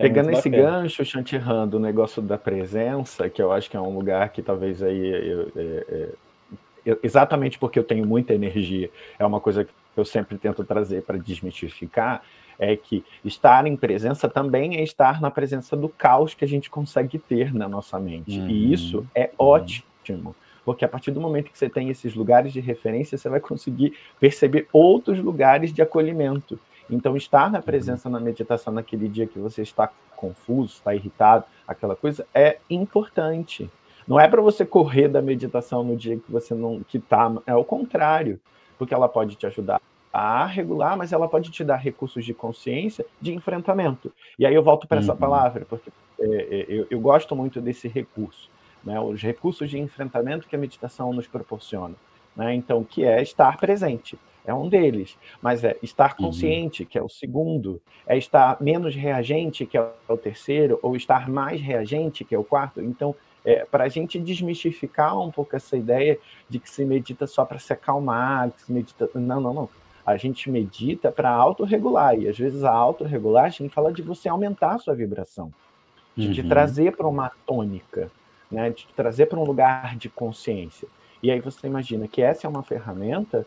É Pegando esse gancho, Chantiran, do negócio da presença, que eu acho que é um lugar que talvez aí eu, eu, eu, exatamente porque eu tenho muita energia, é uma coisa que eu sempre tento trazer para desmistificar, é que estar em presença também é estar na presença do caos que a gente consegue ter na nossa mente. Uhum. E isso é uhum. ótimo. Porque a partir do momento que você tem esses lugares de referência, você vai conseguir perceber outros lugares de acolhimento. Então, estar na uhum. presença na meditação naquele dia que você está confuso, está irritado, aquela coisa, é importante. Não é para você correr da meditação no dia que você não que tá, é o contrário, porque ela pode te ajudar a regular, mas ela pode te dar recursos de consciência de enfrentamento. E aí eu volto para essa uhum. palavra, porque é, é, eu, eu, gosto muito desse recurso, né? os recursos de enfrentamento que a meditação nos proporciona. Né? Então, que é estar presente, é um deles, mas é estar uhum. consciente, uhum. que é o segundo, é estar menos reagente, que é o terceiro, ou estar mais reagente, que é o quarto. Então, é, para a gente desmistificar um pouco essa ideia de que se medita só para se acalmar, que se medita. Não, não, não a gente medita para autorregular, e às vezes a autorregulagem fala de você aumentar a sua vibração, de uhum. te trazer para uma tônica, né, de te trazer para um lugar de consciência. E aí você imagina que essa é uma ferramenta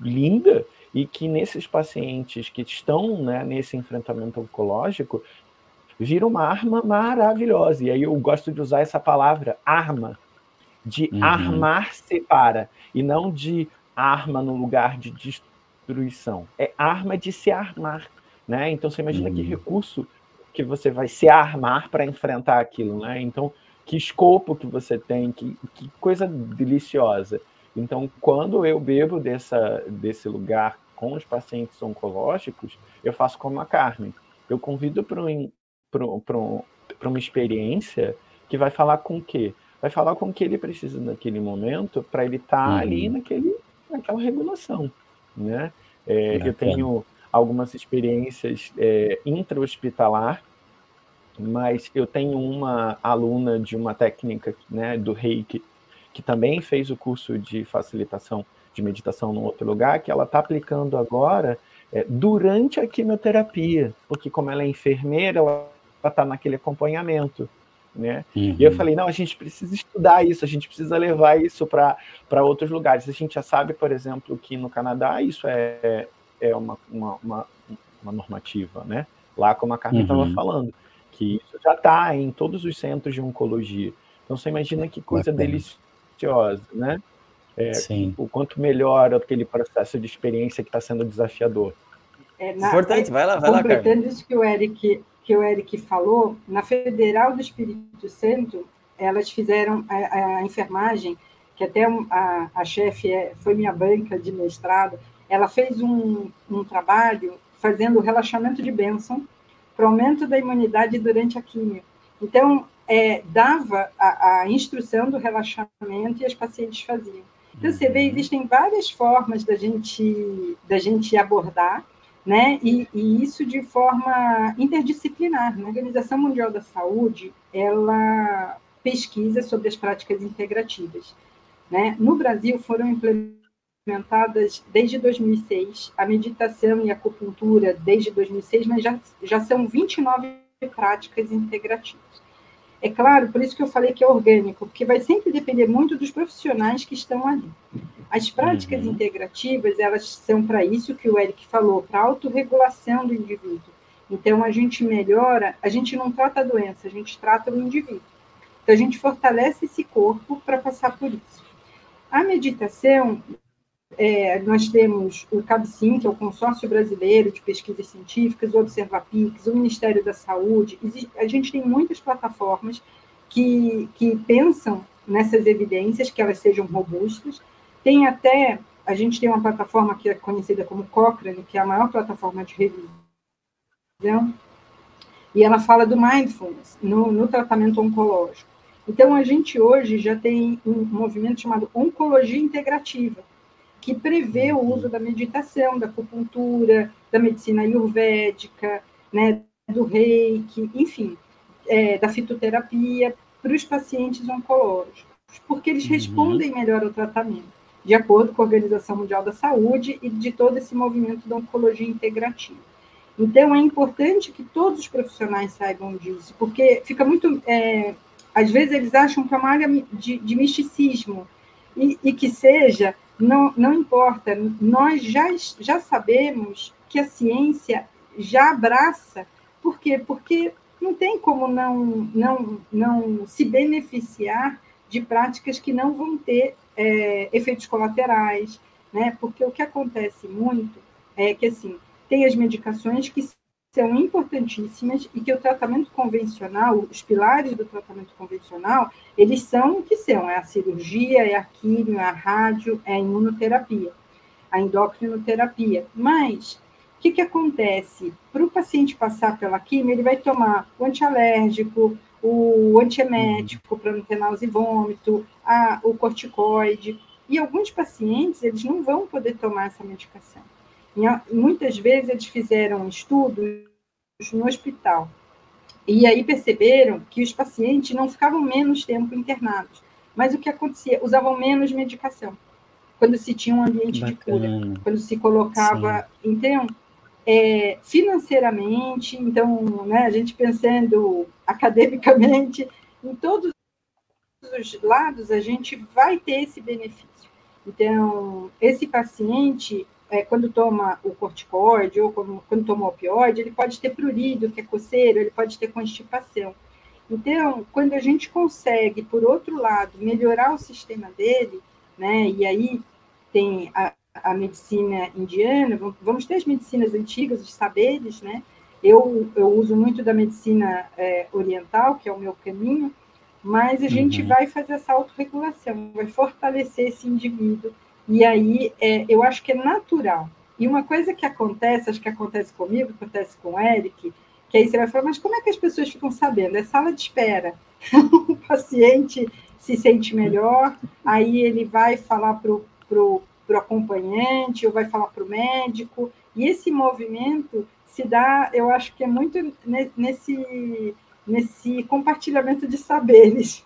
linda e que nesses pacientes que estão né, nesse enfrentamento oncológico, vira uma arma maravilhosa. E aí eu gosto de usar essa palavra, arma, de uhum. armar-se para, e não de arma no lugar de destruição. É arma de se armar. Né? Então você imagina que hum. recurso que você vai se armar para enfrentar aquilo. Né? Então, que escopo que você tem, que, que coisa deliciosa. Então, quando eu bebo dessa, desse lugar com os pacientes oncológicos, eu faço como a Carmen. Eu convido para um, um, uma experiência que vai falar com o quê? Vai falar com o que ele precisa naquele momento para ele estar tá uhum. ali naquele naquela regulação, né? É, eu tenho algumas experiências é, intra-hospitalar, mas eu tenho uma aluna de uma técnica né, do Reiki que também fez o curso de facilitação de meditação num outro lugar, que ela está aplicando agora é, durante a quimioterapia, porque como ela é enfermeira, ela está naquele acompanhamento né? Uhum. E eu uhum. falei, não, a gente precisa estudar isso, a gente precisa levar isso para outros lugares. A gente já sabe, por exemplo, que no Canadá isso é, é uma, uma, uma, uma normativa, né? Lá, como a Carmen estava uhum. falando, que isso já está em todos os centros de oncologia. Então, você imagina que coisa Bacana. deliciosa, né? É, Sim. O quanto melhora aquele processo de experiência que está sendo desafiador. É, na, Importante, vai lá, vai lá, Carmen. isso que o Eric que o Eric falou, na Federal do Espírito Santo, elas fizeram a, a enfermagem, que até a, a chefe é, foi minha banca de mestrado, ela fez um, um trabalho fazendo relaxamento de bênção para aumento da imunidade durante a quimio. Então, é, dava a, a, instrução do relaxamento e as pacientes faziam. Então, você vê, existem várias formas da gente, da gente abordar, né? E, e, isso de forma interdisciplinar. A Organização Mundial da Saúde ela pesquisa sobre as práticas integrativas. Né? No Brasil foram implementadas desde 2006 a meditação e a acupuntura desde 2006, mas já, já são 29 práticas integrativas. É claro, por isso que eu falei que é orgânico, porque vai sempre depender muito dos profissionais que estão ali. As práticas uhum. integrativas, elas são para isso que o Eric falou, para autorregulação do indivíduo. Então, a gente melhora, a gente não trata a doença, a gente trata o indivíduo. Então, a gente fortalece esse corpo para passar por isso. A meditação, é, nós temos o CABCIM, que é o Consórcio Brasileiro de Pesquisas Científicas, o Observapix, o Ministério da Saúde. A gente tem muitas plataformas que, que pensam nessas evidências, que elas sejam robustas. Tem até, a gente tem uma plataforma que é conhecida como Cochrane, que é a maior plataforma de revisão, e ela fala do mindfulness no, no tratamento oncológico. Então, a gente hoje já tem um movimento chamado Oncologia Integrativa, que prevê o uso da meditação, da acupuntura, da medicina ayurvédica, né, do reiki, enfim, é, da fitoterapia para os pacientes oncológicos, porque eles uhum. respondem melhor ao tratamento, de acordo com a Organização Mundial da Saúde e de todo esse movimento da oncologia integrativa. Então, é importante que todos os profissionais saibam disso, porque fica muito. É, às vezes, eles acham que é uma área de, de misticismo, e, e, que seja, não, não importa, nós já, já sabemos que a ciência já abraça, por quê? Porque não tem como não, não, não se beneficiar de práticas que não vão ter é, efeitos colaterais, né? Porque o que acontece muito é que, assim, tem as medicações que são importantíssimas e que o tratamento convencional, os pilares do tratamento convencional, eles são o que são, é a cirurgia, é a quimio, é a rádio, é a imunoterapia, a endocrinoterapia. Mas, o que, que acontece? Para o paciente passar pela quimio, ele vai tomar o antialérgico, o antiemético para não ter náusea e vômito, a, o corticoide, e alguns pacientes, eles não vão poder tomar essa medicação. Muitas vezes eles fizeram estudos no hospital e aí perceberam que os pacientes não ficavam menos tempo internados, mas o que acontecia? Usavam menos medicação quando se tinha um ambiente Bacana. de cura, quando se colocava, Sim. então, é, financeiramente, então, né, a gente pensando academicamente, em todos os lados, a gente vai ter esse benefício. Então, esse paciente, é, quando toma o corticoide ou quando, quando toma o opioide, ele pode ter prurido, que é coceiro, ele pode ter constipação. Então, quando a gente consegue, por outro lado, melhorar o sistema dele, né, e aí tem a, a medicina indiana, vamos ter as medicinas antigas, os saberes, né, eu, eu uso muito da medicina é, oriental, que é o meu caminho, mas a gente uhum. vai fazer essa autorregulação, vai fortalecer esse indivíduo e aí, é, eu acho que é natural. E uma coisa que acontece, acho que acontece comigo, acontece com o Eric, que aí você vai falar, mas como é que as pessoas ficam sabendo? É sala de espera. o paciente se sente melhor, aí ele vai falar para o pro, pro acompanhante, ou vai falar para o médico, e esse movimento se dá, eu acho que é muito nesse, nesse compartilhamento de saberes.